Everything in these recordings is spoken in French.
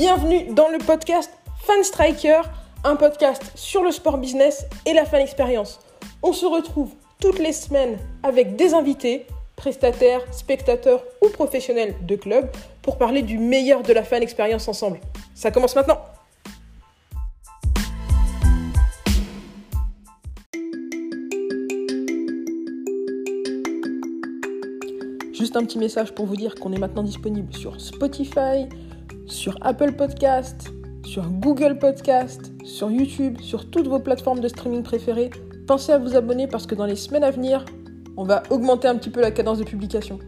Bienvenue dans le podcast Fan Striker, un podcast sur le sport business et la fan expérience. On se retrouve toutes les semaines avec des invités, prestataires, spectateurs ou professionnels de club pour parler du meilleur de la fan expérience ensemble. Ça commence maintenant. Juste un petit message pour vous dire qu'on est maintenant disponible sur Spotify, sur Apple Podcast, sur Google Podcast, sur YouTube, sur toutes vos plateformes de streaming préférées. Pensez à vous abonner parce que dans les semaines à venir, on va augmenter un petit peu la cadence de publication.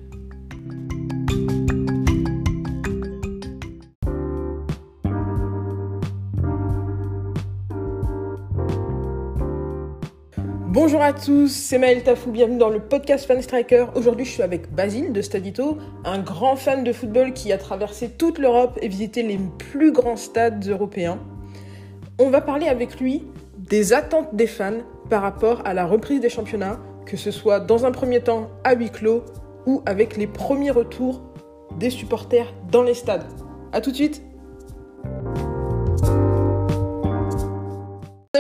Bonjour à tous, c'est Maël Tafou, bienvenue dans le podcast Fan Striker. Aujourd'hui, je suis avec Basile de Stadito, un grand fan de football qui a traversé toute l'Europe et visité les plus grands stades européens. On va parler avec lui des attentes des fans par rapport à la reprise des championnats, que ce soit dans un premier temps à huis clos ou avec les premiers retours des supporters dans les stades. A tout de suite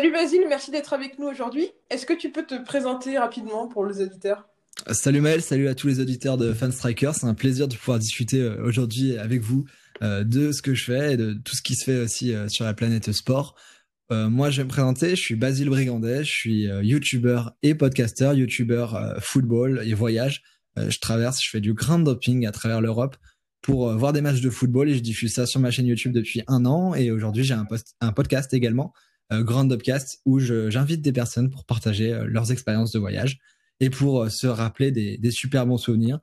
Salut Basile, merci d'être avec nous aujourd'hui. Est-ce que tu peux te présenter rapidement pour les auditeurs? Salut Maël, salut à tous les auditeurs de Fan Striker. C'est un plaisir de pouvoir discuter euh, aujourd'hui avec vous euh, de ce que je fais et de tout ce qui se fait aussi euh, sur la planète sport. moi, je vais me présenter. Je suis Basile Brigandet. Je suis YouTuber et podcaster, YouTuber football et voyage. je traverse, je fais du grand doping à travers l'Europe pour voir des matchs de football et je diffuse ça sur ma chaîne YouTube depuis un an. Et aujourd'hui, j'ai un, podcast également Grand Upcast où j'invite des personnes pour partager euh, leurs expériences de voyage et pour euh, se rappeler des, des, super bons souvenirs.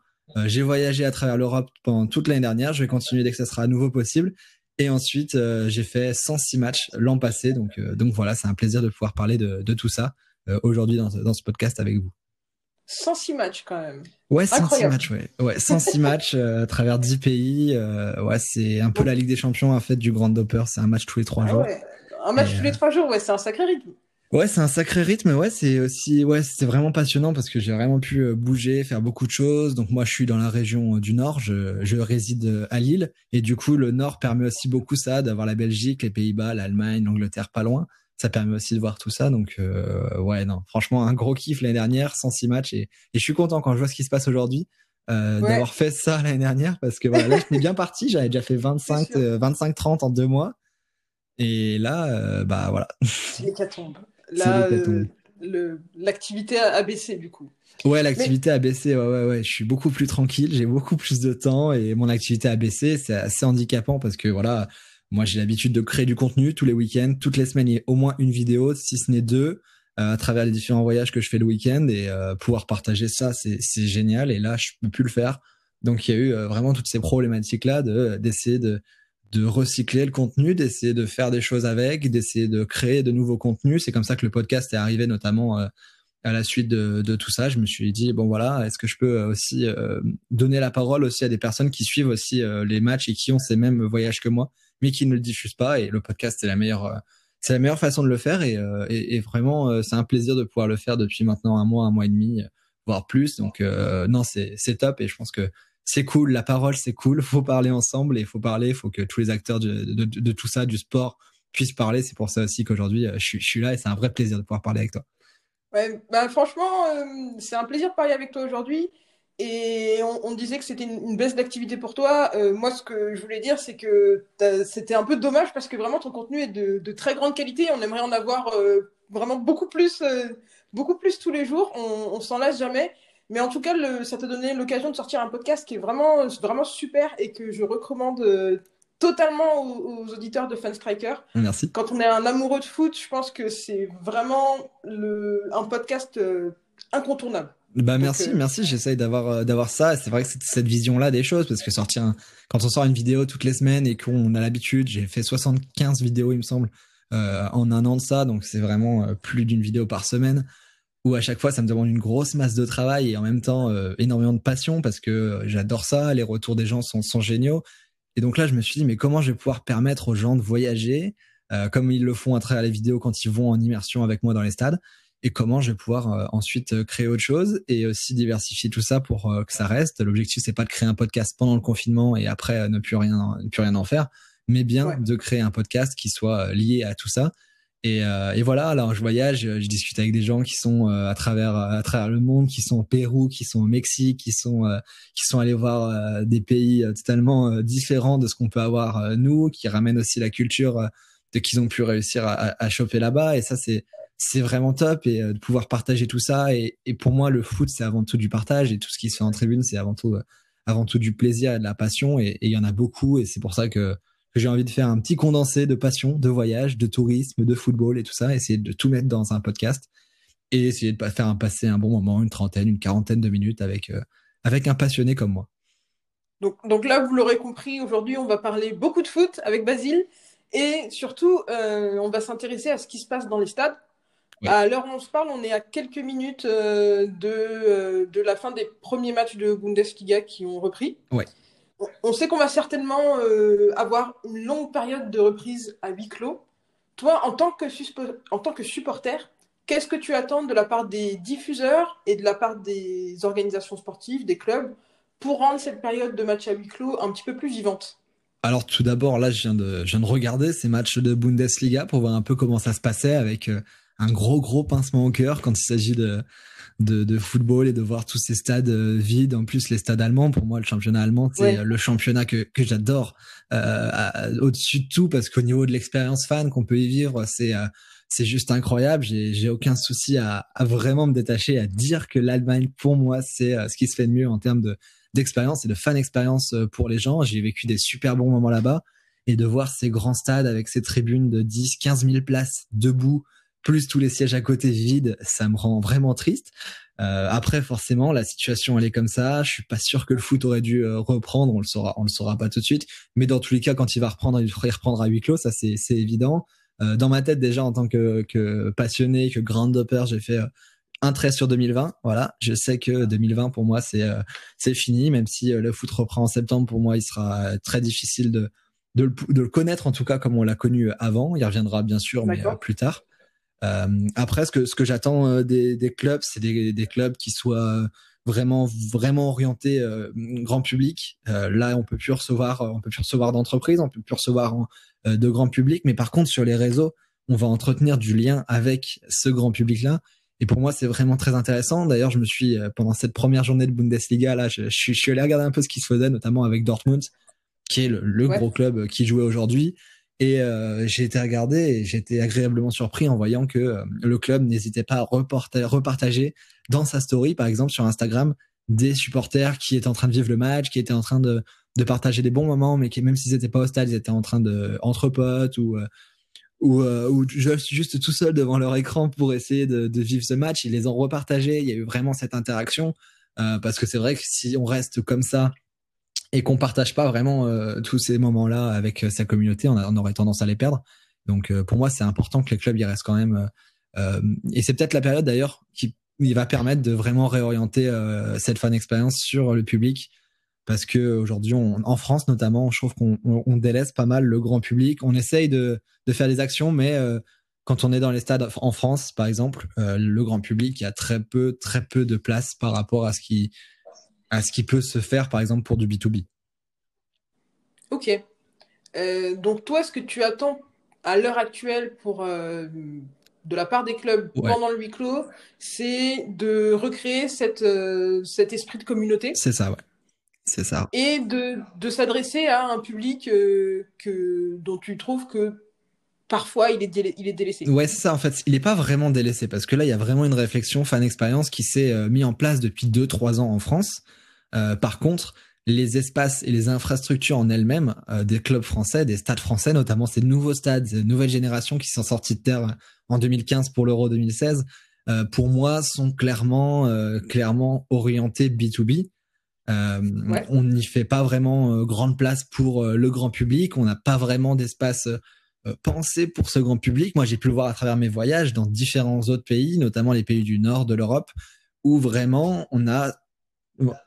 j'ai voyagé à travers l'Europe pendant toute l'année dernière. Je vais continuer dès que ça sera à nouveau possible. Et ensuite, j'ai fait 106 matchs l'an passé. Donc, donc voilà, c'est un plaisir de pouvoir parler de, de tout ça aujourd'hui dans, dans, ce podcast avec vous. 106 matchs quand même. Ouais, 106 matchs, ouais. ouais 106 matchs à travers 10 pays. ouais, c'est un peu la Ligue des Champions en fait du Grand Dopper. C'est un match tous les trois ah jours. Ouais. Un match tous les euh, trois jours, ouais, c'est un sacré rythme. Ouais, c'est un sacré rythme. Ouais, c'est aussi, ouais, c'est vraiment passionnant parce que j'ai vraiment pu euh, bouger, faire beaucoup de choses. Donc moi, je suis dans la région euh, du Nord. Je, je réside à Lille et du coup, le Nord permet aussi beaucoup ça, d'avoir la Belgique, les Pays-Bas, l'Allemagne, l'Angleterre pas loin. Ça permet aussi de voir tout ça. Donc euh, ouais, non, franchement, un gros kiff l'année dernière, 106 matchs et, et je suis content quand je vois ce qui se passe aujourd'hui. Euh, d'avoir fait ça l'année dernière parce que voilà, là, je suis bien parti. J'avais déjà fait 25, 25, 30 en deux mois. Et là, euh, bah voilà. C'est l'hécatombe. Là, euh, l'activité a baissé du coup. Ouais, l'activité a baissé. Ouais, ouais, ouais. Je suis beaucoup plus tranquille. J'ai beaucoup plus de temps et mon activité a baissé. C'est assez handicapant parce que voilà, moi j'ai l'habitude de créer du contenu tous les week-ends, toutes les semaines. Il y a au moins une vidéo, si ce n'est deux, euh, à travers les différents voyages que je fais le week-end et pouvoir partager ça, c'est génial. Et là, je peux plus le faire. Donc il y a eu vraiment toutes ces problématiques là de d'essayer de de recycler le contenu, d'essayer de faire des choses avec, d'essayer de créer de nouveaux contenus. C'est comme ça que le podcast est arrivé, notamment euh, à la suite de, de, tout ça. Je me suis dit bon voilà, est-ce que je peux aussi euh, donner la parole aussi à des personnes qui suivent aussi euh, les matchs et qui ont ces mêmes voyages que moi, mais qui ne le diffusent pas. Et le podcast c'est la meilleure, c'est la meilleure façon de le faire. Et, et, et vraiment, c'est un plaisir de pouvoir le faire depuis maintenant un mois, un mois et demi, voire plus. Donc non, c'est top. Et je pense que c'est cool, la parole c'est cool, faut parler ensemble et il faut parler, il faut que tous les acteurs de, tout ça, du sport, puissent parler. C'est pour ça aussi qu'aujourd'hui euh, je, suis là et c'est un vrai plaisir de pouvoir parler avec toi. Ouais, bah franchement, euh, c'est un plaisir de parler avec toi aujourd'hui. Et on, disait que c'était une, baisse d'activité pour toi. Euh, moi, ce que je voulais dire, c'est que c'était un peu dommage parce que vraiment ton contenu est de, de très grande qualité. On aimerait en avoir vraiment beaucoup plus, beaucoup plus tous les jours. On, on s'en lasse jamais. Mais en tout cas, le, ça t'a donné l'occasion de sortir un podcast qui est vraiment, vraiment super et que je recommande euh, totalement aux, auditeurs de Fan Striker. Merci. Quand on est un amoureux de foot, je pense que c'est vraiment le, un podcast euh, incontournable. Bah merci, euh, merci. J'essaye d'avoir d'avoir ça. C'est vrai que c'est cette vision-là des choses parce que sortir quand on sort une vidéo toutes les semaines et qu'on a l'habitude, j'ai fait 75 vidéos il me semble en un an de ça, donc c'est vraiment plus d'une vidéo par semaine où à chaque fois ça me demande une grosse masse de travail et en même temps euh, énormément de passion parce que euh, j'adore ça, les retours des gens sont, sont géniaux. Et donc là, je me suis dit, mais comment je vais pouvoir permettre aux gens de voyager euh, comme ils le font à travers les vidéos quand ils vont en immersion avec moi dans les stades et comment je vais pouvoir ensuite créer autre chose et aussi diversifier tout ça pour que ça reste. L'objectif c'est pas de créer un podcast pendant le confinement et après ne plus rien ne plus rien en faire, mais bien de créer un podcast qui soit lié à tout ça. Et, euh, et, voilà, alors je voyage, je discute avec des gens qui sont euh, à travers à travers le monde, qui sont au Pérou, qui sont au Mexique, qui sont euh, qui sont allés voir des pays totalement différents de ce qu'on peut avoir nous, qui ramènent aussi la culture de qu'ils ont pu réussir à, choper là-bas. Et ça, c'est vraiment top et de pouvoir partager tout ça. Et, et pour moi, le foot, c'est avant tout du partage et tout ce qui se fait en tribune, c'est avant tout avant tout du plaisir et de la passion. Et il y en a beaucoup et c'est pour ça que j'ai envie de faire un petit condensé de passion, de voyage, de tourisme, de football et tout ça, essayer de tout mettre dans un podcast et essayer de faire un, passer un bon moment, une trentaine, une quarantaine de minutes avec, euh, avec un passionné comme moi. Donc, donc là, vous l'aurez compris, aujourd'hui, on va parler beaucoup de foot avec Basile et surtout, euh, on va s'intéresser à ce qui se passe dans les stades. À l'heure où on se parle, on est à quelques minutes euh, de, de la fin des premiers matchs de Bundesliga qui ont repris. Ouais on sait qu'on va certainement euh, avoir une longue période de reprise à huis clos. Toi, en tant que, en tant que supporter, qu'est-ce que tu attends de la part des diffuseurs et de la part des organisations sportives, des clubs, pour rendre cette période de match à huis clos un petit peu plus vivante? Alors tout d'abord, là, je viens, de, je viens de regarder ces matchs de Bundesliga pour voir un peu comment ça se passait avec euh, un gros, gros pincement au cœur quand il s'agit de, de, de, football et de voir tous ces stades euh, vides. En plus, les stades allemands, pour moi, le championnat allemand, c'est le championnat que, que j'adore euh, au-dessus de tout parce qu'au niveau de l'expérience fan qu'on peut y vivre, c'est euh, c'est juste incroyable. J'ai aucun souci à, à vraiment me détacher, à dire que l'Allemagne, pour moi, c'est euh, ce qui se fait de mieux en termes de d'expérience et de fan expérience pour les gens. J'ai vécu des super bons moments là-bas et de voir ces grands stades avec ces tribunes de 10, 15 000 places debout plus tous les sièges à côté vides, ça me rend vraiment triste. Euh, après, forcément, la situation elle est comme ça. Je suis pas sûr que le foot aurait dû euh, reprendre. On le saura, on le saura pas tout de suite. Mais dans tous les cas, quand il va reprendre, il faudrait reprendre à huis clos. Ça, c'est évident. Euh, dans ma tête, déjà en tant que, que passionné, que grand dopper, j'ai fait euh, un trait sur 2020. Voilà, je sais que 2020 pour moi c'est euh, c'est fini. Même si le foot reprend en septembre, pour moi, il sera très difficile de de le, de le connaître en tout cas comme on l'a connu avant. Il reviendra bien sûr, mais plus tard. Euh, après, ce que, ce que j'attends euh, des, des, clubs, c'est des, des, clubs qui soient vraiment vraiment orientés euh, grand public. là, on peut plus recevoir, on peut plus recevoir d'entreprises, on peut plus recevoir de grand public, mais par contre sur les réseaux, on va entretenir du lien avec ce grand public-là. Et pour moi, c'est vraiment très intéressant. D'ailleurs, je me suis pendant cette première journée de Bundesliga là, je, je, suis, allé regarder un peu ce qui se faisait, notamment avec Dortmund, qui est le, le gros club qui jouait aujourd'hui. Et euh, j'ai été regardé et j'ai été agréablement surpris en voyant que euh, le club n'hésitait pas à repartager dans sa story, par exemple sur Instagram, des supporters qui étaient en train de vivre le match, qui étaient en train de, de partager des bons moments, mais qui même s'ils n'étaient pas au stade, ils étaient en train de entre potes ou euh, ou, euh, ou juste, tout seul devant leur écran pour essayer de, de, vivre ce match. Ils les ont repartagés. Il y a eu vraiment cette interaction euh, parce que c'est vrai que si on reste comme ça et qu'on partage pas vraiment euh, tous ces moments-là avec euh, sa communauté, on, aurait tendance à les perdre. Donc euh, pour moi, c'est important que les clubs y restent quand même. et c'est peut-être la période d'ailleurs qui va permettre de vraiment réorienter cette fan expérience sur le public parce que aujourd'hui en France notamment je trouve qu'on on, délaisse pas mal le grand public on essaye de, de faire des actions mais quand on est dans les stades en France par exemple le grand public il y a très peu très peu de place par rapport à ce qui à ce qui peut se faire, par exemple, pour du B2B. Ok. Euh, donc, toi, ce que tu attends à l'heure actuelle pour, euh, de la part des clubs pendant le huis clos, c'est de recréer cette, euh, cet esprit de communauté? C'est ça, ouais. C'est ça. Et de, de s'adresser à un public que, dont tu trouves que parfois il est, il est délaissé. Ouais, c'est ça en fait. Il n'est pas vraiment délaissé parce que là, il y a vraiment une réflexion fan expérience qui s'est euh, mis en place depuis 2-3 ans en France. Euh, par contre, les espaces et les infrastructures en elles-mêmes euh, des clubs français, des stades français, notamment ces nouveaux stades, ces nouvelles générations qui sont sorties de terre en 2015 pour l'Euro 2016, euh, pour moi, sont clairement, euh, clairement orientés B2B. Ouais. On n'y fait pas vraiment grande place pour le grand public. On n'a pas vraiment d'espace pensé pour ce grand public. Moi, j'ai pu le voir à travers mes voyages dans différents autres pays, notamment les pays du nord de l'Europe, où vraiment on a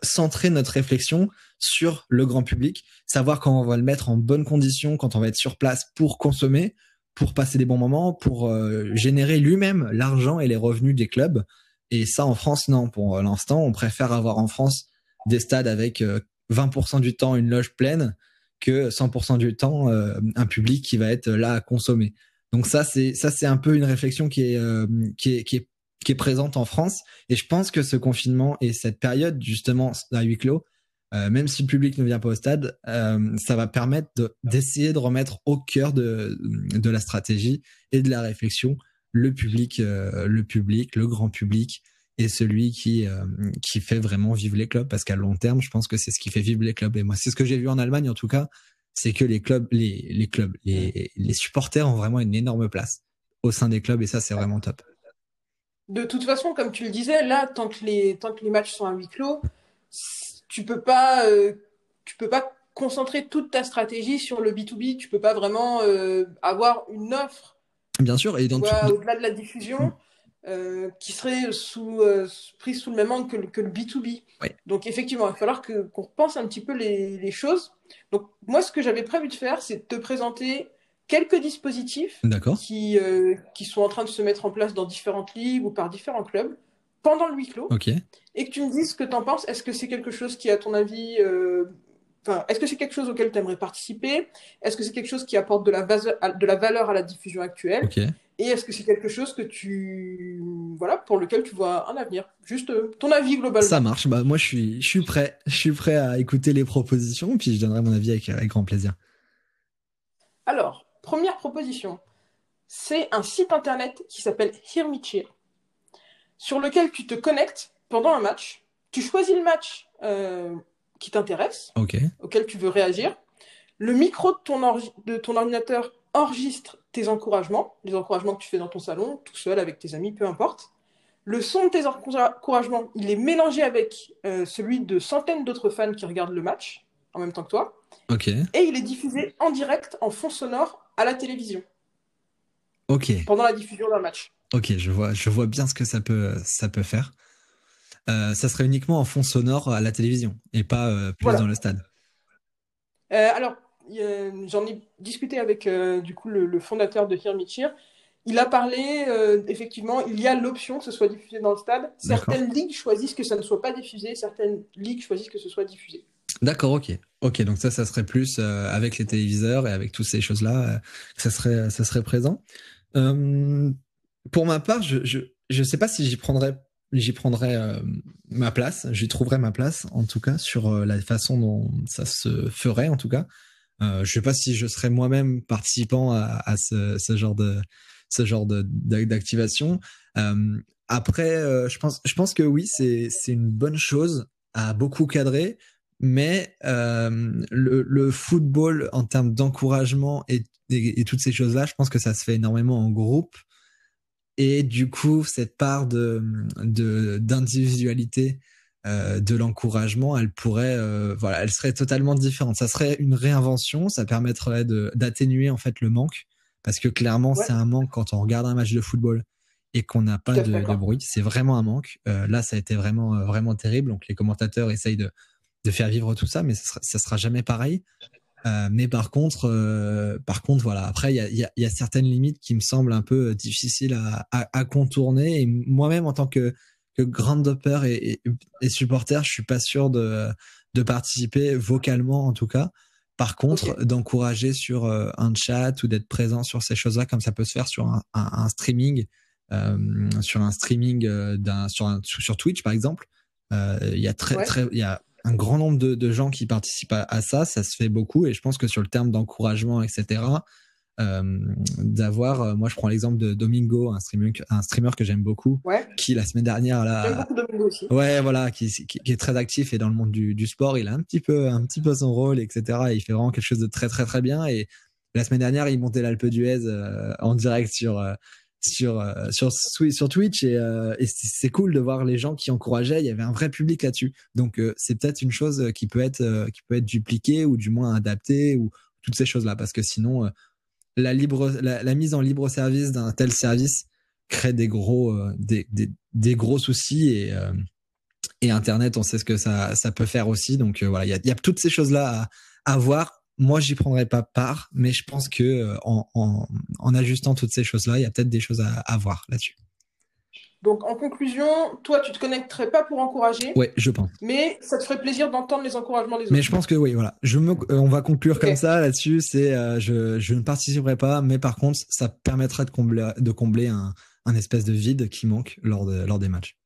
centrer notre réflexion sur le grand public, savoir quand on va le mettre en bonne condition, quand on va être sur place pour consommer, pour passer des bons moments, pour euh, générer lui-même l'argent et les revenus des clubs. Et ça, en France, non. Pour l'instant, on préfère avoir en France des stades avec 20% euh, du temps une loge pleine que 100% du temps un public qui va être là à consommer. Donc ça c'est ça c'est un peu une réflexion qui est qui est qui est qui est présente en France et je pense que ce confinement et cette période justement à huis clos euh, même si le public ne vient pas au stade, euh, ça va permettre d'essayer de, remettre au cœur de, de la stratégie et de la réflexion le public, euh, le public, le grand public et celui qui qui fait vraiment vivre les clubs parce qu'à long terme, je pense que c'est ce qui fait vivre les clubs. Et moi, c'est ce que j'ai vu en Allemagne en tout cas, c'est que les clubs, les, les clubs, les, les supporters ont vraiment une énorme place au sein des clubs et ça, c'est vraiment top. De toute façon, comme tu le disais, là, tant que les, tant que les matchs sont à huis clos, tu peux pas, euh, tu peux pas concentrer toute ta stratégie sur le B2B. Tu peux pas vraiment euh, avoir une offre. Bien sûr, et donc au-delà de la diffusion. Euh, qui serait sous, prise sous le même angle que, que le B2B. Donc effectivement, il va falloir qu'on repense un petit peu les, les choses. Donc moi, ce que j'avais prévu de faire, c'est de te présenter quelques dispositifs qui, qui sont en train de se mettre en place dans différentes ligues ou par différents clubs pendant le huis clos. Et que tu me dises ce que tu en penses. Est-ce que c'est quelque chose qui, à ton avis, euh, enfin, est-ce que c'est quelque chose auquel tu aimerais participer? Est-ce que c'est quelque chose qui apporte de la, de la valeur à la diffusion actuelle? Et est-ce que c'est quelque chose que tu, voilà, pour lequel tu vois un avenir? Juste euh, ton avis global. Ça marche. Bah moi, je suis, je suis prêt. Je suis prêt à écouter les propositions, puis je donnerai mon avis avec, avec grand plaisir. Alors, première proposition, c'est un site internet qui s'appelle Hear sur lequel tu te connectes pendant un match. Tu choisis le match euh, qui t'intéresse, auquel tu veux réagir. Le micro de ton, de ton ordinateur enregistre tes encouragements, les encouragements que tu fais dans ton salon, tout seul, avec tes amis, peu importe. Le son de tes encouragements, il est mélangé avec euh, celui de centaines d'autres fans qui regardent le match en même temps que toi. Et il est diffusé en direct en fond sonore à la télévision. Pendant la diffusion d'un match. Ok, je vois, je vois bien ce que ça peut, ça peut faire. Euh, ça serait uniquement en fond sonore à la télévision et pas euh, plus dans le stade. Euh, alors, j'en ai discuté avec du coup le, fondateur de Hear Il a parlé, effectivement, il y a l'option que ce soit diffusé dans le stade. Certaines ligues choisissent que ça ne soit pas diffusé, certaines ligues choisissent que ce soit diffusé. D'accord, ok. Ok, donc ça, ça serait plus avec les téléviseurs et avec toutes ces choses-là, que ça serait, ça serait présent pour ma part, je, je, je sais pas si j'y prendrais j'y prendrais euh, ma place, j'y trouverais ma place en tout cas sur euh, la façon dont ça se ferait en tout cas. Euh, je sais pas si je serais moi-même participant à, ce, genre de ce genre d'activation. Euh, après, je pense je pense que oui, c'est c'est une bonne chose à beaucoup cadrer, mais le, le football en termes d'encouragement et, et, toutes ces choses là, je pense que ça se fait énormément en groupe et du coup, cette part de d'individualité euh, de l'encouragement, elle pourrait, euh, voilà, elle serait totalement différente. Ça serait une réinvention, ça permettrait d'atténuer en fait le manque, parce que clairement, c'est un manque quand on regarde un match de football et qu'on n'a pas de, de, bruit. C'est vraiment un manque. Euh, là, ça a été vraiment vraiment terrible. Donc les commentateurs essayent de de faire vivre tout ça, mais ça sera, ça sera jamais pareil. Mais par contre, par contre, voilà. Après, il y a, y, a, y a, certaines limites qui me semblent un peu difficiles à, à, à contourner. Et moi-même, en tant que, que grand dopper et, et, supporter, je suis pas sûr de, de participer vocalement, en tout cas. Par contre, d'encourager sur euh, un chat ou d'être présent sur ces choses-là, comme ça peut se faire sur un, un, un streaming, euh, sur un streaming d'un sur, un, sur Twitch par exemple. Il y a très très, il y a un grand nombre de, de, gens qui participent à, ça, ça se fait beaucoup. Et je pense que sur le terme d'encouragement, etc., euh, d'avoir, euh, moi je prends l'exemple de Domingo, un streamer, un streamer que j'aime beaucoup, qui la semaine dernière là, aussi. ouais voilà, qui, qui, qui, est très actif et dans le monde du, du, sport, il a un petit peu, un petit peu son rôle, etc. Et il fait vraiment quelque chose de très très très bien. Et la semaine dernière, il montait l'Alpe d'Huez euh, en direct sur euh, sur euh, sur sur Twitch et, euh, et c'est cool de voir les gens qui encourageaient. Il y avait un vrai public là-dessus. Donc euh, c'est peut-être une chose qui peut être qui peut être dupliquée ou du moins adaptée ou toutes ces choses là parce que sinon la libre la, mise en libre service d'un tel service crée des gros gros soucis et et internet on sait ce que ça peut faire aussi donc voilà il y a, toutes ces choses là à, voir moi, j'y prendrai pas part, mais je pense que euh, en ajustant toutes ces choses-là, il y a peut-être des choses à, à voir là-dessus. Donc, en conclusion, toi, tu te connecterais pas pour encourager. Ouais, je pense. Mais ça te ferait plaisir d'entendre les encouragements des autres. Mais je pense que oui, voilà. Je me, euh, on va conclure comme ça là-dessus. C'est, euh, je, je ne participerai pas, mais par contre, ça permettra de combler, de combler un, un espèce de vide qui manque lors, de, lors des matchs.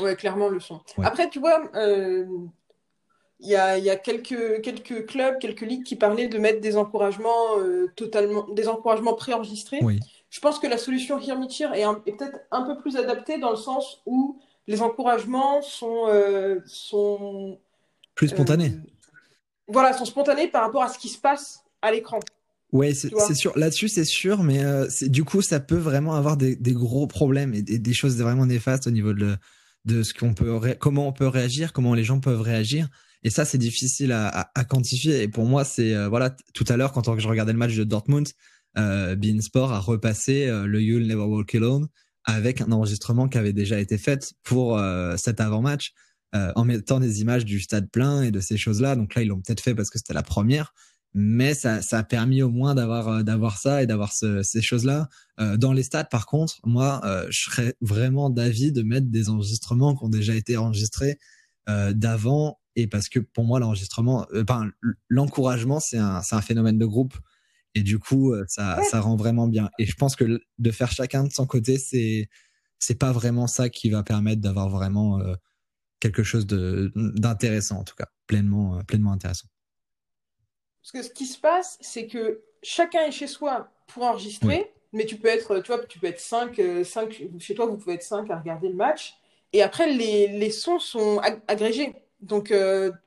Ouais, clairement le son. Après, tu vois, euh, il y a, y a quelques, quelques clubs, quelques ligues qui parlaient de mettre des encouragements totalement, des encouragements préenregistrés. Oui je pense que la solution Hear est, est peut-être un peu plus adaptée dans le sens où les encouragements sont, euh, sont plus spontanés. Euh, voilà, sont spontanés par rapport à ce qui se passe à l'écran. Oui, c'est sûr. Là-dessus, c'est sûr, mais euh, du coup, ça peut vraiment avoir des, gros problèmes et des, choses vraiment néfastes au niveau de, de ce qu'on peut, comment on peut réagir, comment les gens peuvent réagir. Et ça, c'est difficile à, quantifier. Et pour moi, c'est voilà, tout à l'heure, quand je regardais le match de Dortmund, euh, Beansport a repassé euh, le You'll Never Walk Alone avec un enregistrement qui avait déjà été fait pour euh, cet avant-match, euh, en mettant des images du stade plein et de ces choses-là. Donc là, ils l'ont peut-être fait parce que c'était la première, mais ça, a permis au moins d'avoir ça et d'avoir ce, ces choses-là. dans les stades, par contre, moi, je serais vraiment d'avis de mettre des enregistrements qui ont déjà été enregistrés d'avant et parce que pour moi l'enregistrement l'encouragement c'est un phénomène de groupe et du coup, euh, ça, ça rend vraiment bien. Et je pense que de faire chacun de son côté, c'est c'est pas vraiment ça qui va permettre d'avoir vraiment euh, quelque chose de d'intéressant en tout cas, pleinement euh, pleinement intéressant. Parce que ce qui se passe, c'est que chacun est chez soi pour enregistrer, mais tu peux être, tu vois, tu peux être 5, 5, chez toi, vous pouvez être 5 à regarder le match. Et après, les, les sons sont agrégés. Donc,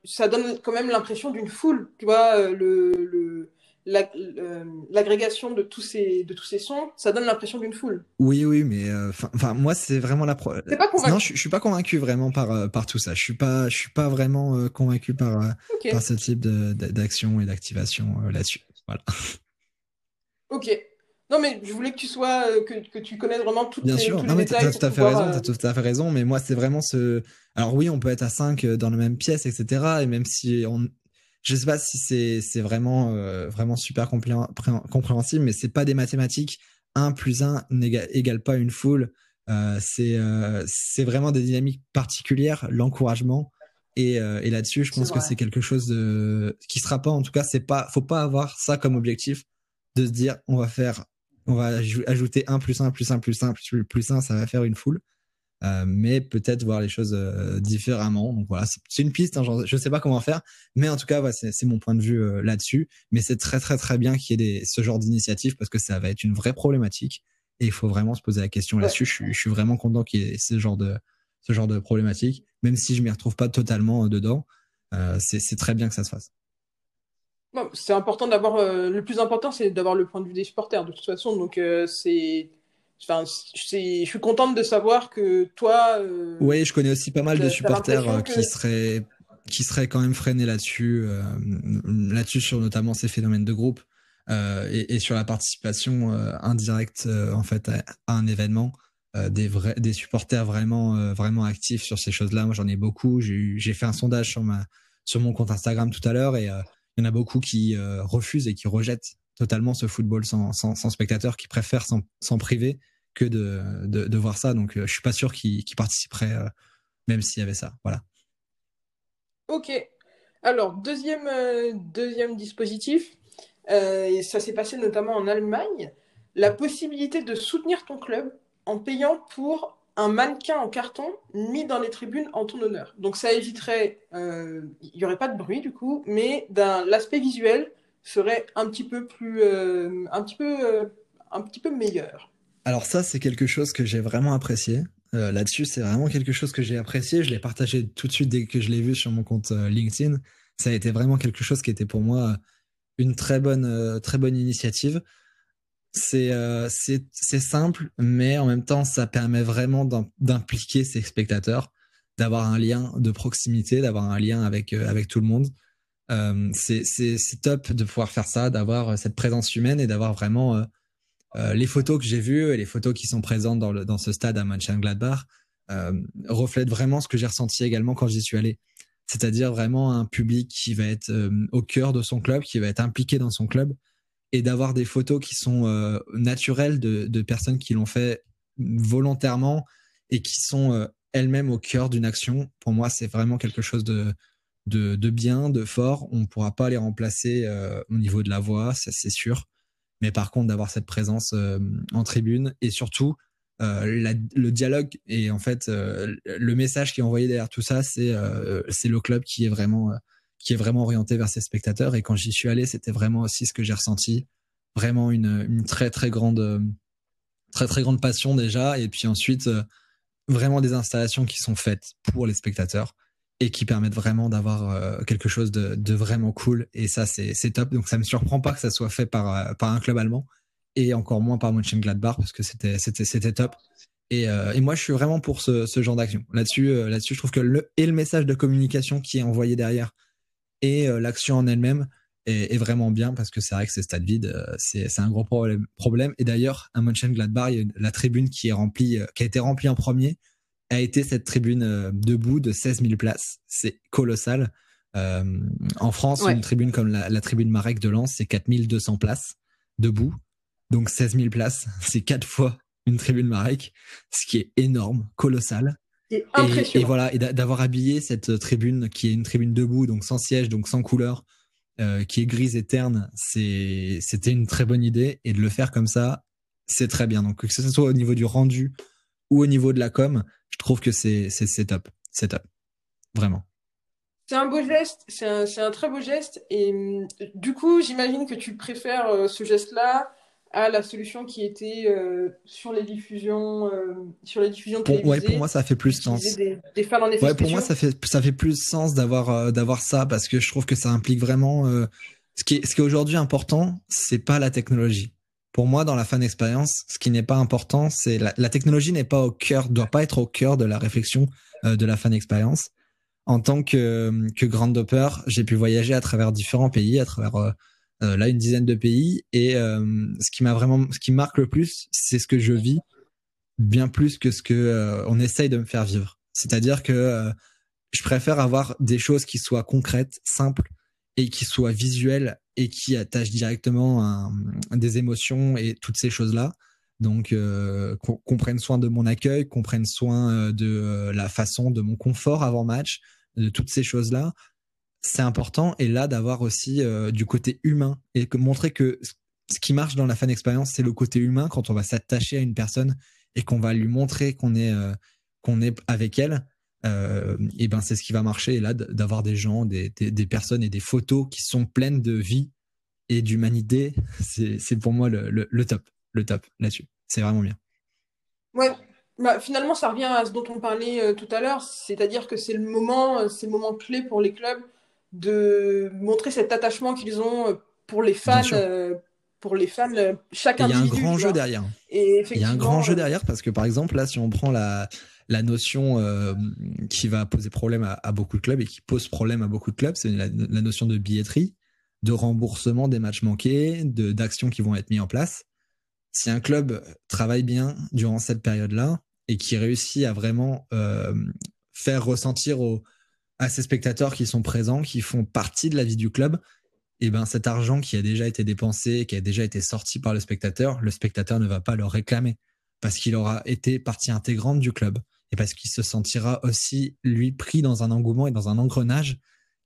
ça donne quand même l'impression d'une foule. Tu vois, le, le, euh, l'agrégation de tous ces de tous ces sons, ça donne l'impression d'une foule. Oui, oui, mais euh, enfin, moi, c'est vraiment la. Pro... Pas non, je, suis pas convaincu vraiment par euh, par tout ça. Je suis pas, je suis pas vraiment convaincu par par ce type d'action et d'activation là-dessus. Voilà. Ok. Non, mais je voulais que tu sois, que, que tu connaisses vraiment toutes Bien sûr, non, mais t'as tout à fait raison, t'as tout à fait raison, mais moi, c'est vraiment ce. Alors oui, on peut être à 5 dans la même pièce, etc. Et même si on, je sais pas si c'est vraiment euh, vraiment super compréhensible, mais c'est pas des mathématiques. 1 plus 1 n'égale pas une foule. Euh, c'est euh, c'est vraiment des dynamiques particulières, l'encouragement. Et, et là-dessus, je pense que c'est quelque chose de qui sera pas. En tout cas, c'est pas faut pas avoir ça comme objectif de se dire on va faire on va ajouter 1 plus 1 plus 1 plus 1 plus 1 plus 1, ça va faire une foule. Euh, mais peut-être voir les choses euh, différemment. Donc voilà, c'est une piste. Hein, genre, je sais pas comment faire, mais en tout cas, c'est mon point de vue euh, là-dessus. Mais c'est très très très bien qu'il y ait des, ce genre d'initiative parce que ça va être une vraie problématique et il faut vraiment se poser la question là-dessus. Je, je, suis vraiment content qu'il y ait ce genre de ce genre de problématique, même si je m'y retrouve pas totalement dedans. c'est très bien que ça se fasse. c'est important d'avoir le plus important, c'est d'avoir le point de vue des supporters de toute façon. Donc c'est Enfin, je suis contente de savoir que toi. Euh, oui, je connais aussi pas mal de supporters euh, qui seraient qui seraient quand même freinés là-dessus, euh, là-dessus sur notamment ces phénomènes de groupe euh, et, et, sur la participation indirecte en fait à, un événement. des vrais, des supporters vraiment vraiment actifs sur ces choses-là. Moi, j'en ai beaucoup. J'ai fait un sondage sur ma sur mon compte Instagram tout à l'heure et il y en a beaucoup qui refusent et qui rejettent totalement ce football sans, sans, spectateurs qui préfèrent s'en priver que de, voir ça. Donc, euh, je suis pas sûr qu'ils qu participeraient, euh, même s'il y avait ça. Voilà. Ok. Alors, deuxième, euh, deuxième dispositif, et ça s'est passé notamment en Allemagne, la possibilité de soutenir ton club en payant pour un mannequin en carton mis dans les tribunes en ton honneur. Donc ça éviterait, il n'y aurait pas de bruit du coup, mais l'aspect visuel, serait un petit peu plus, euh, un petit peu, euh, un petit peu meilleur. Alors ça, c'est quelque chose que j'ai vraiment apprécié. Euh, là-dessus, c'est vraiment quelque chose que j'ai apprécié. Je l'ai partagé tout de suite dès que je l'ai vu sur mon compte LinkedIn. Ça a été vraiment quelque chose qui était pour moi une très bonne, très bonne initiative. C'est simple, mais en même temps, ça permet vraiment d'impliquer ses spectateurs, d'avoir un lien de proximité, d'avoir un lien avec avec tout le monde. Euh, c'est top de pouvoir faire ça, d'avoir euh, cette présence humaine et d'avoir vraiment euh, les photos que j'ai vues et les photos qui sont présentes dans, ce stade à Mönchengladbach euh, reflètent vraiment ce que j'ai ressenti également quand j'y suis allé. C'est-à-dire vraiment un public qui va être au cœur de son club, qui va être impliqué dans son club et d'avoir des photos qui sont naturelles de personnes qui l'ont fait volontairement et qui sont elles-mêmes au cœur d'une action, pour moi, c'est vraiment quelque chose de, de, bien, de fort. On ne pourra pas les remplacer au niveau de la voix, ça c'est sûr. Mais par contre, d'avoir cette présence en tribune et surtout euh, le dialogue et en fait euh, le message qui est envoyé derrière tout ça, c'est euh, c'est le club qui est vraiment qui est vraiment orienté vers ses spectateurs. Et quand j'y suis allé, c'était vraiment aussi ce que j'ai ressenti, vraiment une, une très très grande très très grande passion déjà, et puis ensuite vraiment des installations qui sont faites pour les spectateurs et qui permettent vraiment d'avoir quelque chose de, vraiment cool. Et ça, c'est top. Donc ça me surprend pas que ça soit fait par, par un club allemand et encore moins par Mönchengladbach parce que c'était top. Et, euh, et, moi, je suis vraiment pour ce, genre d'action. Là-dessus, euh, là-dessus, je trouve que le le message de communication qui est envoyé derrière et euh, l'action en elle-même est, vraiment bien parce que c'est vrai que ces stades vides, euh, c'est un gros problème. Et d'ailleurs, à Mönchengladbach, il y la tribune qui est remplie, qui a été remplie en premier, a été cette tribune debout de 16 000 places. C'est colossal. en France, une tribune comme la, la tribune Marek de Lens, c'est 4200 places debout. Donc 16 000 places, c'est quatre fois une tribune Marek, ce qui est énorme, colossal. Et, impressionnant. et, voilà, et d'avoir habillé cette tribune qui est une tribune debout, donc sans siège, donc sans couleur, euh, qui est grise et terne, c'était une très bonne idée. Et de le faire comme ça, c'est très bien. Donc que ce soit au niveau du rendu ou au niveau de la com, je trouve que c'est top, c'est top, vraiment. C'est un beau geste, c'est un, un, très beau geste. Et du coup, j'imagine que tu préfères euh, ce geste-là à la solution qui était euh, sur les diffusions euh, sur les diffusions pour, ouais, pour moi ça fait plus sens. des, des fans en ouais, pour moi ça fait ça fait plus sens d'avoir euh, d'avoir ça parce que je trouve que ça implique vraiment ce qui est ce qui est aujourd'hui important c'est pas la technologie pour moi dans la fan expérience ce qui n'est pas important c'est la, la, technologie n'est pas au cœur doit pas être au cœur de la réflexion de la fan expérience en tant que que grand dopper j'ai pu voyager à travers différents pays à travers euh, là une dizaine de pays. Et euh, ce qui m'a vraiment ce qui marque le plus c'est ce que je vis bien plus que ce que euh, on essaye de me faire vivre. C'est-à-dire que je préfère avoir des choses qui soient concrètes simples et qui soient visuelles et qui attachent directement un, des émotions et toutes ces choses là donc euh, qu'on prenne soin de mon accueil qu'on prenne soin de la façon de mon confort avant match de toutes ces choses là c'est important. Et là, d'avoir aussi euh, du côté humain et que montrer que ce qui marche dans la fan expérience, c'est le côté humain quand on va s'attacher à une personne et qu'on va lui montrer qu'on est euh, qu'on est avec elle. Euh, et ben c'est ce qui va marcher. Et là, d'avoir des gens, des, des, des, personnes et des photos qui sont pleines de vie et d'humanité, c'est pour moi le, le, le, top, le top là-dessus. C'est vraiment bien. Ouais, bah, finalement, ça revient à ce dont on parlait euh, tout à l'heure, c'est-à-dire que c'est le moment, c'est le moment clé pour les clubs de montrer cet attachement qu'ils ont euh, pour les fans, euh, pour les fans, euh, chaque Il y a un grand jeu derrière. Et Il y a un grand jeu derrière parce que par exemple là, si on prend la la notion euh, qui va poser problème à, beaucoup de clubs et qui pose problème à beaucoup de clubs, c'est la, notion de billetterie, de remboursement des matchs manqués, d'actions qui vont être mises en place. Si un club travaille bien durant cette période-là et qui réussit à vraiment euh, faire ressentir à ces spectateurs qui sont présents, qui font partie de la vie du club, et eh ben cet argent qui a déjà été dépensé, qui a déjà été sorti par le spectateur, le spectateur ne va pas le réclamer parce qu'il aura été partie intégrante du club et parce qu'il se sentira aussi lui pris dans un engouement et dans un engrenage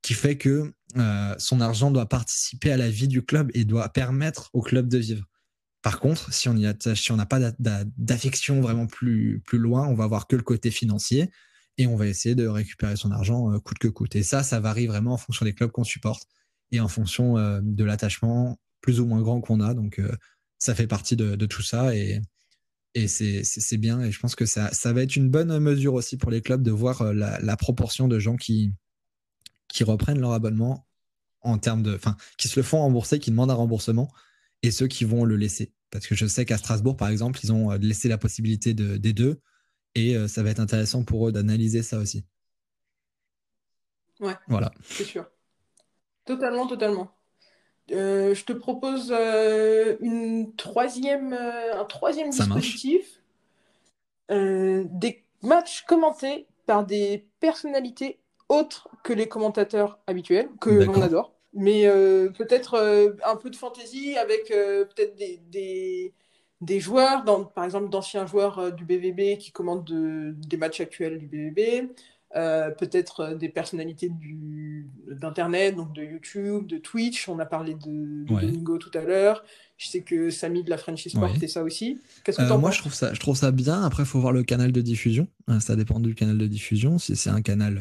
qui fait que euh, son argent doit participer à la vie du club et doit permettre au club de vivre. Par contre, si on si n'a pas d'affection vraiment plus plus loin, on va voir que le côté financier et on va essayer de récupérer son argent euh, coûte que coûte. Et ça, ça varie vraiment en fonction des clubs qu'on supporte et en fonction euh, de l'attachement plus ou moins grand qu'on a. Donc, ça fait partie de, de tout ça et, et c'est bien. Et je pense que ça, ça va être une bonne mesure aussi pour les clubs de voir la, la proportion de gens qui, qui reprennent leur abonnement en termes de, enfin, qui se le font rembourser, qui demandent un remboursement, et ceux qui vont le laisser. Parce que je sais qu'à Strasbourg, par exemple, ils ont laissé la possibilité de, des deux. Et euh, ça va être intéressant pour eux d'analyser ça aussi. Ouais. Voilà. C'est sûr. Totalement, totalement. Euh, je te propose euh, une troisième, euh, un troisième ça dispositif. des matchs commentés par des personnalités autres que les commentateurs habituels, que l'on adore. Mais peut-être un peu de fantaisie avec peut-être des, des des joueurs, dans, par exemple d'anciens joueurs du BVB qui commandent des matchs actuels du BVB, euh, peut-être euh, des personnalités d'Internet, donc de YouTube, de Twitch. On a parlé de, Domingo tout à l'heure. Je sais que Samy de la French Sport fait ça aussi. Qu'est-ce que euh, Moi, je trouve, ça, je trouve ça bien. Après, il faut voir le canal de diffusion. ça dépend du canal de diffusion. Si c'est un canal,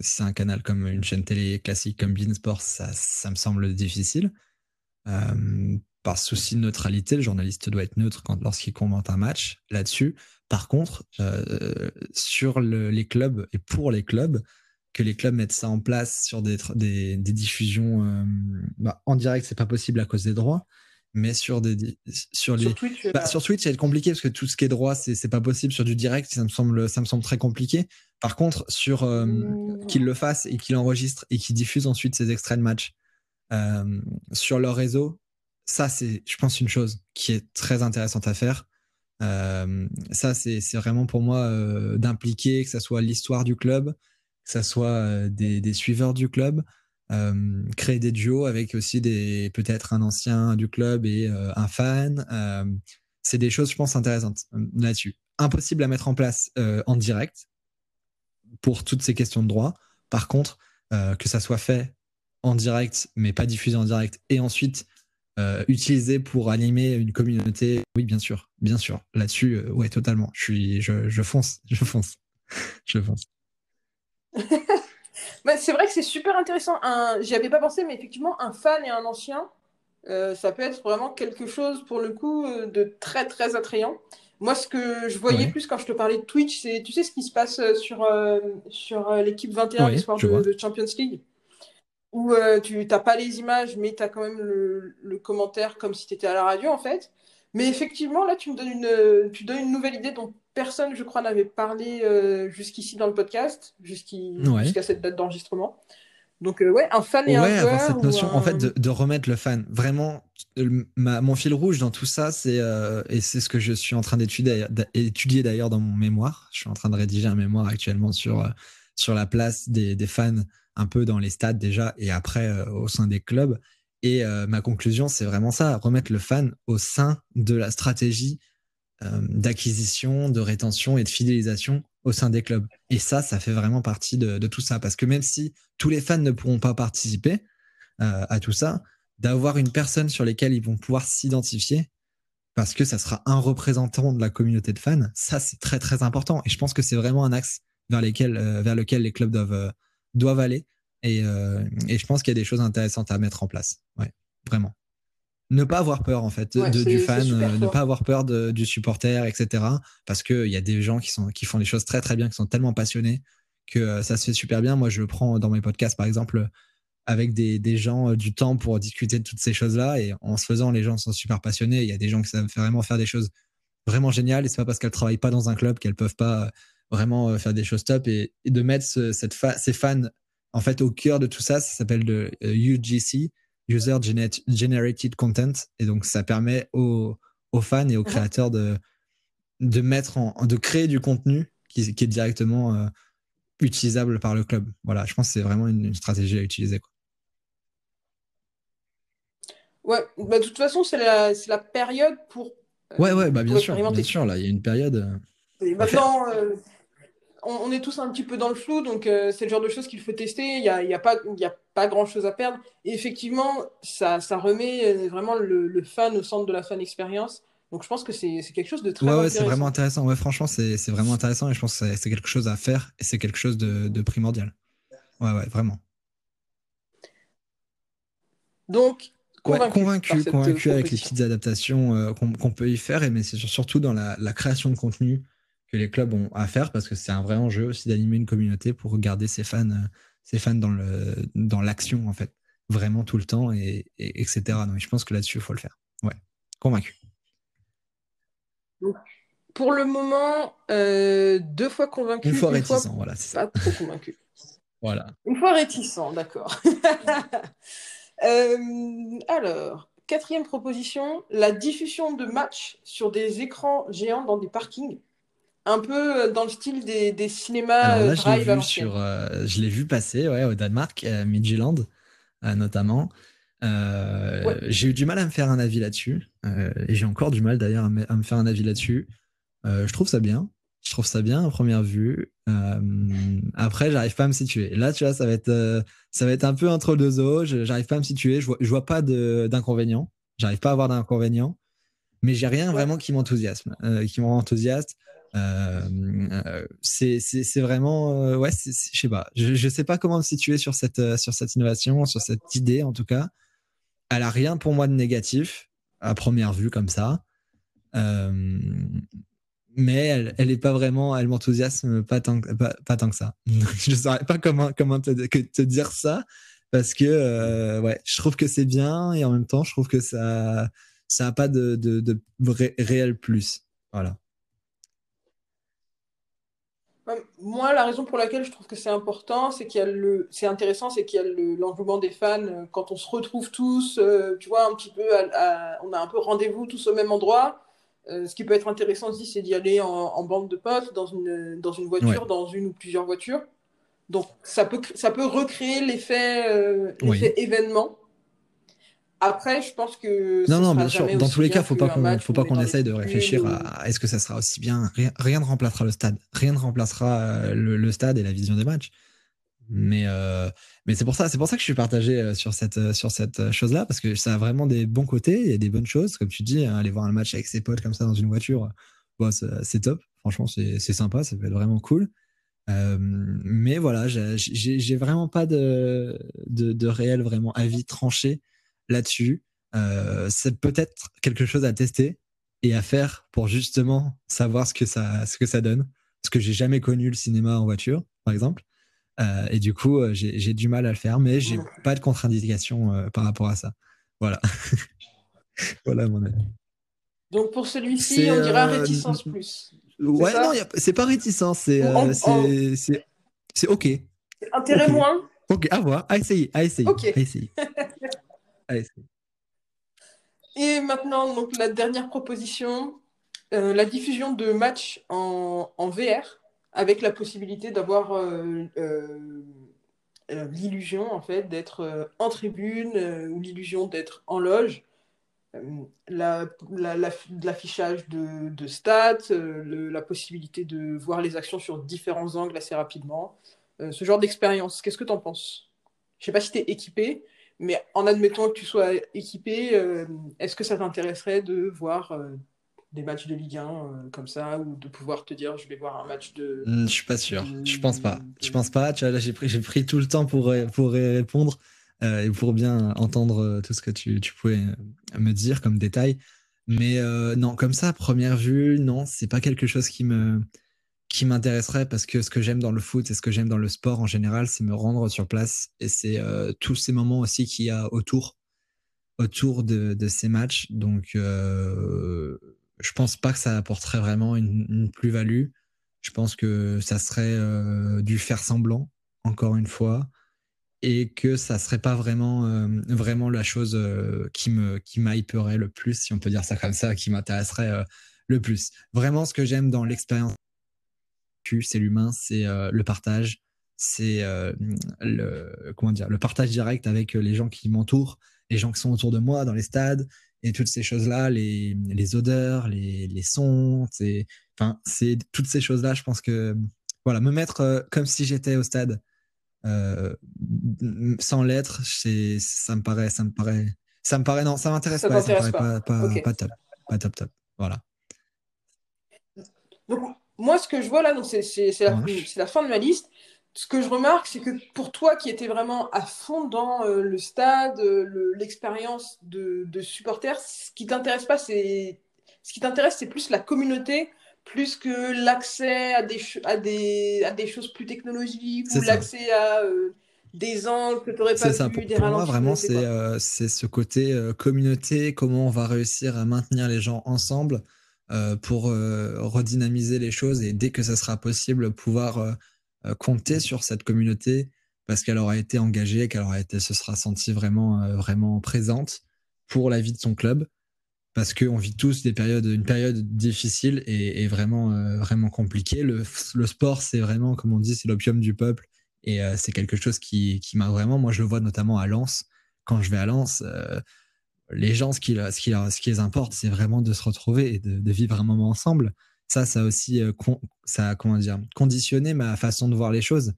c'est un canal comme une chaîne télé classique comme Beansport, ça, ça me semble difficile. par souci de neutralité, le journaliste doit être neutre lorsqu'il commente un match là-dessus. Par contre, euh, sur les clubs et pour les clubs, que les clubs mettent ça en place sur des, des, diffusions euh, bah, en direct, c'est pas possible à cause des droits, mais sur des sur les Twitch, bah, sur Twitch, c'est compliqué parce que tout ce qui est droit, c'est pas possible sur du direct, ça me semble ça me semble très compliqué. Par contre, sur euh, mmh. qu'ils le fassent et qu'ils l'enregistrent et qu'ils diffusent ensuite ces extraits de match sur leur réseau, ça c'est, je pense, une chose qui est très intéressante à faire euh, ça, c'est vraiment pour moi euh, d'impliquer que ce soit l'histoire du club, que ce soit euh, des, des, suiveurs du club, créer des duos avec aussi des peut-être un ancien du club et un fan. c'est des choses, je pense, intéressantes là-dessus. Impossible à mettre en place en direct pour toutes ces questions de droit. Par contre, que ça soit fait en direct, mais pas diffusé en direct, et ensuite euh, utilisé pour animer une communauté. Oui, bien sûr, bien sûr. Là-dessus, euh, ouais, totalement. Je suis, je, je fonce, je fonce, je fonce. bah, c'est vrai que c'est super intéressant. J'y avais pas pensé, mais effectivement, un fan et un ancien, euh, ça peut être vraiment quelque chose pour le coup de très très attrayant. Moi, ce que je voyais plus quand je te parlais de Twitch, c'est, tu sais, ce qui se passe sur, sur l'équipe 21 l'histoire de, Champions League? Où euh, tu n'as pas les images, mais tu as quand même le, commentaire comme si tu étais à la radio, en fait. Mais effectivement, là, tu me donnes une, tu donnes une nouvelle idée dont personne, je crois, n'avait parlé euh, jusqu'ici dans le podcast, jusqu'à cette date d'enregistrement. Donc, euh, ouais, un fan et un joueur. cette notion, en fait, de, remettre le fan. Vraiment, mon fil rouge dans tout ça, c'est, et c'est ce que je suis en train d'étudier, d'étudier d'ailleurs dans mon mémoire. Je suis en train de rédiger un mémoire actuellement sur, sur la place des, des fans un peu dans les stades déjà et après euh, au sein des clubs. Et euh, ma conclusion, c'est vraiment ça, remettre le fan au sein de la stratégie euh, d'acquisition, de rétention et de fidélisation au sein des clubs. Et ça, ça fait vraiment partie de, tout ça. Parce que même si tous les fans ne pourront pas participer à tout ça, d'avoir une personne sur laquelle ils vont pouvoir s'identifier, parce que ça sera un représentant de la communauté de fans, ça c'est très très important. Et je pense que c'est vraiment un axe vers, lesquels, vers lequel les clubs doivent, doivent aller. Euh, et, je pense qu'il y a des choses intéressantes à mettre en place. Ouais, vraiment. Ne pas avoir peur, en fait, de, du fan, euh, ne pas avoir peur de, du supporter, etc. Parce qu'il y a des gens qui, sont, qui font les choses très, très bien, qui sont tellement passionnés que euh, ça se fait super bien. Moi, je le prends dans mes podcasts, par exemple, avec des, des gens du temps pour discuter de toutes ces choses-là. Et en se faisant, les gens sont super passionnés. Il y a des gens qui savent vraiment faire des choses vraiment géniales. Et c'est pas parce qu'elles travaillent pas dans un club qu'elles peuvent pas vraiment euh, faire des choses top et, de mettre cette ces fans en fait au cœur de tout ça. Ça s'appelle le UGC, euh, User Generated Content, et donc ça permet aux, aux fans et aux uh-huh. créateurs de de mettre en, de créer du contenu qui, qui est directement euh, utilisable par le club. Voilà, je pense que c'est vraiment une, stratégie à utiliser. Quoi. Ouais, bah, de toute façon, c'est la, la, période pour. ouais, ouais, bah, bien sûr, bien sûr, là, il y a une période. maintenant, on, est tous un petit peu dans le flou, donc euh, c'est le genre de choses qu'il faut tester. Il n'y a, y a, pas, a pas grand-chose à perdre. Et effectivement, ça, ça remet euh, vraiment le, fan au centre de la fan expérience. Donc je pense que c'est quelque chose de très ouais, ouais, c'est vraiment intéressant. Ouais, franchement, c'est vraiment intéressant et je pense que c'est quelque chose à faire et c'est quelque chose de, primordial. Ouais, ouais, vraiment. Donc, convaincu, convaincu, convaincu avec les petites adaptations euh, qu'on peut y faire, mais c'est surtout dans la, la, création de contenu que les clubs ont à faire parce que c'est un vrai enjeu aussi d'animer une communauté pour garder ses fans, euh, ses fans dans le dans l'action en fait, vraiment tout le temps et, etc. Donc je pense que là-dessus il faut le faire. Ouais, convaincu. pour le moment, euh, deux fois convaincu. Une fois réticent, voilà, c'est ça. Pas trop convaincu. voilà. Une fois réticent, d'accord. Euh, alors, quatrième proposition, la diffusion de matchs sur des écrans géants dans des parkings un peu euh, dans le style des, des cinémas euh, je l'ai vu, sur, euh, je l'ai vu passer ouais, au Danemark, à Midtjylland notamment. J'ai eu du mal à me faire un avis là-dessus. et j'ai encore du mal d'ailleurs à, me faire un avis là-dessus. je trouve ça bien. Je trouve ça bien à première vue. après, j'arrive pas à me situer. Là, tu vois, ça va être, ça va être un peu entre deux eaux. J'arrive pas à me situer. Je vois, je vois pas d'inconvénients. J'arrive pas à avoir d'inconvénients. Mais j'ai rien vraiment qui m'enthousiasme, qui m'enthousiaste. Euh, c'est vraiment, euh, ouais, je sais pas, je, sais pas comment me situer sur cette, euh, sur cette innovation, sur cette idée en tout cas. Elle a rien pour moi de négatif à première vue comme ça. mais elle, elle est pas vraiment, elle m'enthousiasme pas tant, pas, pas, tant que ça. je saurais pas comment, comment te, te dire ça parce que ouais, je trouve que c'est bien et en même temps, je trouve que ça, ça a pas de, de, de réel plus. Voilà. Moi, la raison pour laquelle je trouve que c'est important, c'est qu'il y a le, c'est intéressant, c'est qu'il y a l'engouement des fans euh, quand on se retrouve tous, euh, tu vois, un petit peu, on a un peu rendez-vous tous au même endroit. Euh, ce qui peut être intéressant aussi, c'est d'y aller en, bande de potes, dans une, dans une voiture, dans une ou plusieurs voitures. Donc, ça peut, ça peut recréer l'effet, événement. Après, je pense que. Non, non, bien sûr. Dans tous les cas, faut pas qu'on, faut pas qu'on essaye de réfléchir à est-ce que ça sera aussi bien. Rien, ne remplacera le stade. Rien ne remplacera euh, le, stade et la vision des matchs. Mais, euh, mais c'est pour ça, c'est pour ça que je suis partagé euh, sur cette, sur cette chose-là parce que ça a vraiment des bons côtés, il y a des bonnes choses, comme tu dis, hein, aller voir un match avec ses potes comme ça dans une voiture, c'est top. Franchement, c'est sympa, ça peut être vraiment cool. mais voilà, j'ai vraiment pas de, de, de réel vraiment avis tranché là-dessus. Euh, c'est peut-être quelque chose à tester et à faire pour justement savoir ce que ça, ce que ça donne. Parce que j'ai jamais connu le cinéma en voiture, par exemple. Euh, et du coup, euh, j'ai du mal à le faire, mais j'ai pas de contre-indication par rapport à ça. Voilà. voilà mon avis. Donc pour celui-ci, on dira réticence plus. Ouais, non, c'est pas réticence, c'est c'est ok. Intérêt moins. Ok, à voir, à essayer, à essayer. À essayer. Et maintenant, donc, la dernière proposition, euh, la diffusion de matchs en, VR avec la possibilité d'avoir euh, euh, l'illusion en fait d'être en tribune ou l'illusion d'être en loge. L'affichage de, de, stats, la possibilité de voir les actions sur différents angles assez rapidement, ce genre d'expérience. Qu'est-ce que tu en penses? Je ne sais pas si tu es équipé, mais en admettant que tu sois équipé, euh, est-ce que ça t'intéresserait de voir euh, des matchs de Ligue 1 euh, comme ça ou de pouvoir te dire je vais voir un match de. Je je suis pas sûr. Je pense pas. Je pense pas. Tu vois, là, j'ai pris, j'ai pris tout le temps pour, pour répondre et pour bien entendre tout ce que tu, tu pouvais me dire comme détail. Mais non, comme ça, à première vue, non, c'est pas quelque chose qui me qui m'intéresserait parce que ce que j'aime dans le foot et ce que j'aime dans le sport en général, c'est me rendre sur place et c'est euh, tous ces moments aussi qu'il y a autour, autour de, ces matchs. Donc, euh, je pense pas que ça apporterait vraiment une, plus-value. Je pense que ça serait euh, du faire semblant, encore une fois, et que ça serait pas vraiment, euh, vraiment la chose qui me, qui m'hyperait le plus, si on peut dire ça comme ça, qui m'intéresserait le plus. Vraiment, ce que j'aime dans l'expérience c'est l'humain, c'est euh, le partage, c'est euh, le comment dire, le partage direct avec euh, les gens qui m'entourent, les gens qui sont autour de moi dans les stades et toutes ces choses-là, les, les odeurs, les, les sons, c'est enfin c'est toutes ces choses-là. Je pense que voilà, me mettre comme si j'étais au stade sans l'être, c'est ça me paraît, ça me paraît, ça me paraît non, ça m'intéresse pas, ça me paraît pas, pas, top, pas top top. Voilà moi, ce que je vois là, c'est la, la, fin de ma liste. Ce que je remarque, c'est que pour toi qui étais vraiment à fond dans euh, le stade, euh, l'expérience de, de, supporter, ce qui t'intéresse pas, c'est ce qui t'intéresse, c'est plus la communauté, plus que l'accès à des, à, des, à des choses plus technologiques ou l'accès à euh, des angles que tu n'aurais pas ça. vu, pour, pour moi, vraiment, c'est ce côté communauté, comment on va réussir à maintenir les gens ensemble pour euh, redynamiser les choses et dès que ça sera possible, pouvoir euh, compter sur cette communauté parce qu'elle aura été engagée, qu'elle aura été, se sera sentie vraiment, vraiment présente pour la vie de son club parce qu'on vit tous des périodes, une période difficile et, et vraiment, vraiment compliquée. Le, le sport, c'est vraiment, comme on dit, c'est l'opium du peuple et c'est quelque chose qui, qui m'a vraiment, moi je le vois notamment à Lens. Quand je vais à Lens, les gens, ce qui, ce qui, ce qui les importe, c'est vraiment de se retrouver et de, vivre un moment ensemble. Ça, ça a aussi ça comment dire, conditionné ma façon de voir les choses.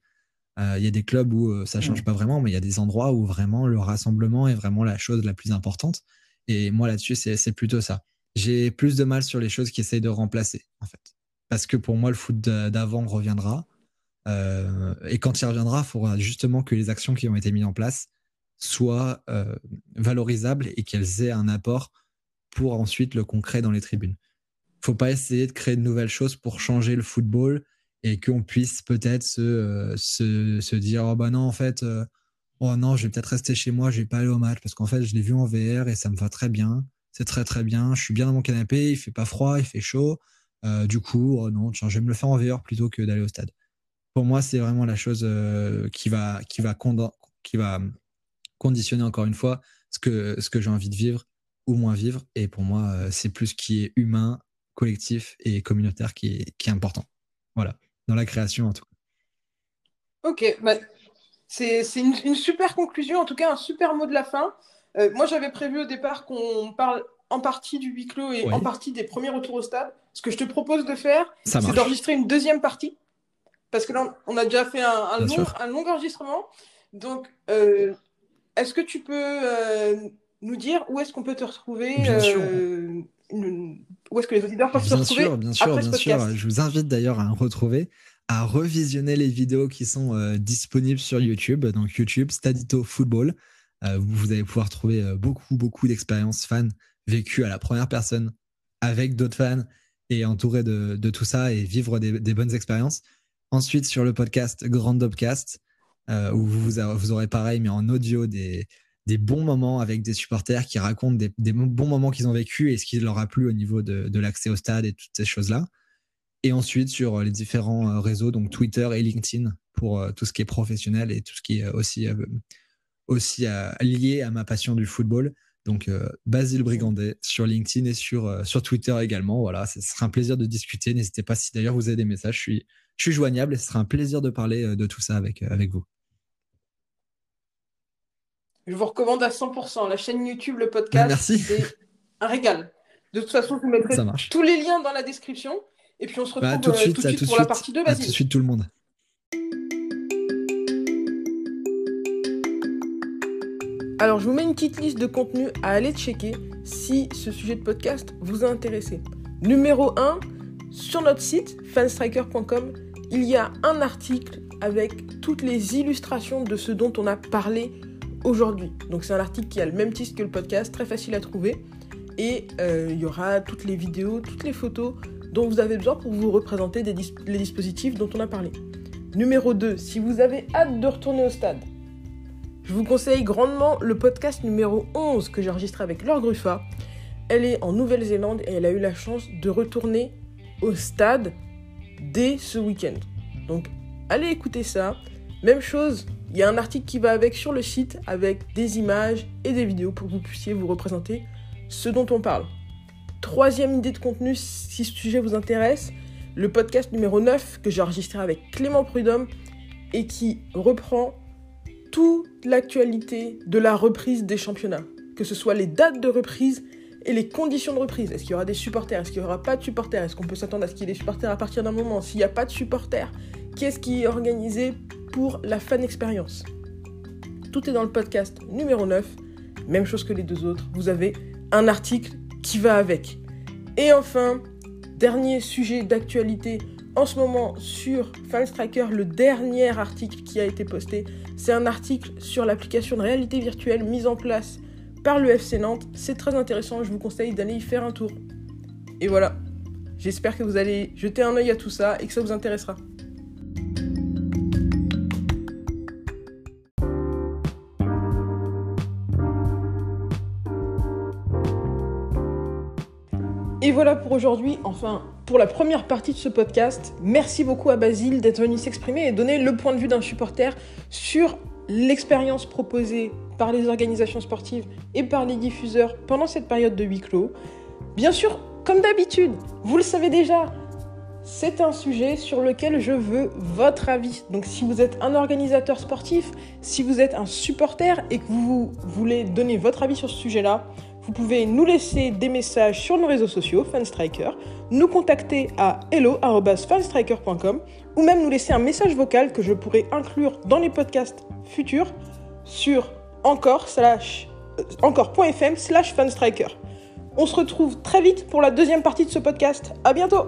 Il y a des clubs où ça change pas vraiment, mais il y a des endroits où vraiment le rassemblement est vraiment la chose la plus importante. Et moi, là-dessus, c'est plutôt ça. J'ai plus de mal sur les choses qui essayent de remplacer, en fait. Parce que pour moi, le foot d'avant reviendra. Euh, et quand il reviendra, il faudra justement que les actions qui ont été mises en place soient euh, valorisables et qu'elles aient un apport pour ensuite le concret dans les tribunes. Faut pas essayer de créer de nouvelles choses pour changer le football et qu'on puisse peut-être se, euh, se, dire oh bah non en fait oh non je vais peut-être rester chez moi je vais pas aller au match parce qu'en fait je l'ai vu en VR et ça me va très bien. C'est très très bien. Je suis bien dans mon canapé il fait pas froid il fait chaud. Du coup oh non je vais me le faire en VR plutôt que d'aller au stade. Pour moi, c'est vraiment la chose euh, qui, va, qui, va qui va conditionner encore une fois ce que, ce que j'ai envie de vivre ou moins vivre. Et pour moi, euh, c'est plus ce qui est humain, collectif et communautaire qui est, qui est important. Voilà, dans la création en tout cas. Ok, bah, c'est une, une, super conclusion, en tout cas un super mot de la fin. Euh, moi, j'avais prévu au départ qu'on parle en partie du huis clos et en partie des premiers retours au stade. Ce que je te propose de faire, c'est d'enregistrer une deuxième partie parce que là, on a déjà fait un, long, un long, enregistrement. Donc, euh, est-ce que tu peux euh, nous dire où est-ce qu'on peut te retrouver Bien sûr. Euh, où est-ce que les auditeurs peuvent te retrouver Bien sûr, bien sûr. Je vous invite d'ailleurs à retrouver, à revisionner les vidéos qui sont disponibles sur YouTube. Donc, YouTube, Stadito Football. vous allez pouvoir trouver beaucoup, beaucoup d'expériences fans vécues à la première personne avec d'autres fans et entouré de, de, tout ça et vivre des, des bonnes expériences. Ensuite, sur le podcast Grand Dopcast, euh, où vous, aurez pareil, mais en audio, des, bons moments avec des supporters qui racontent des, bons moments qu'ils ont vécu et ce qui leur a plu au niveau de, l'accès au stade et toutes ces choses-là. Et ensuite, sur les différents euh, réseaux, donc Twitter et LinkedIn, pour euh, tout ce qui est professionnel et tout ce qui est aussi lié à ma passion du football. Donc, Basile Brigandet sur LinkedIn et sur, sur Twitter également. Voilà, ce sera un plaisir de discuter. N'hésitez pas si d'ailleurs vous avez des messages. Je suis, je suis joignable et ce sera un plaisir de parler euh, de tout ça avec, euh, avec vous. Je vous recommande à 100% la chaîne YouTube, le podcast. Merci. C'est un régal. De toute façon, je vous mettrai tous les liens dans la description. Et puis on se bah, retrouve tout de suite, euh, pour la partie 2. À tout de suite tout le monde. Alors, je vous mets une petite liste de contenus à aller checker si ce sujet de podcast vous a intéressé. Numéro 1, sur notre site fanstriker.com, il y a un article avec toutes les illustrations de ce dont on a parlé aujourd'hui. Donc c'est un article qui a le même titre que le podcast, très facile à trouver. Et euh, il y aura toutes les vidéos, toutes les photos dont vous avez besoin pour vous représenter les dispositifs dont on a parlé. Numéro 2, si vous avez hâte de retourner au stade, je vous conseille grandement le podcast numéro 11 que j'ai enregistré avec Laure Gruffa. Elle est en Nouvelle-Zélande et elle a eu la chance de retourner au stade dès ce week-end. Donc allez écouter ça. Même chose, il y a un article qui va avec sur le site avec des images et des vidéos pour que vous puissiez vous représenter ce dont on parle. Troisième idée de contenu, si ce sujet vous intéresse, le podcast numéro 9 que j'ai enregistré avec Clément Prudhomme et qui reprend toute l'actualité de la reprise des championnats, que ce soit les dates de reprise et les conditions de reprise. Est-ce qu'il y aura des supporters? Est-ce qu'il n'y aura pas de supporters? Est-ce qu'on peut s'attendre à ce qu'il y ait des supporters à partir d'un moment? S'il n'y a pas de supporters, qu'est-ce qui est organisé pour la fan expérience? Tout est dans le podcast numéro 9. Même chose que les deux autres. Vous avez un article qui va avec. Et enfin, dernier sujet d'actualité en ce moment sur Fanstriker, le dernier article qui a été posté, c'est un article sur l'application de réalité virtuelle mise en place par le FC Nantes. C'est très intéressant, je vous conseille d'aller y faire un tour. Et voilà, j'espère que vous allez jeter un œil à tout ça et que ça vous intéressera. Et voilà pour aujourd'hui, enfin pour la première partie de ce podcast. Merci beaucoup à Basile d'être venu s'exprimer et donner le point de vue d'un supporter sur l'expérience proposée par les organisations sportives et par les diffuseurs pendant cette période de huis clos. Bien sûr, comme d'habitude, vous le savez déjà, c'est un sujet sur lequel je veux votre avis. Donc si vous êtes un organisateur sportif, si vous êtes un supporter et que vous voulez donner votre avis sur ce sujet-là, Vous pouvez nous laisser des messages sur nos réseaux sociaux, Fanstriker, nous contacter à hello.fanstriker.com ou même nous laisser un message vocal que je pourrai inclure dans les podcasts futurs sur encore slash, euh, encore.fm slash fanstriker. On se retrouve très vite pour la deuxième partie de ce podcast. À bientôt!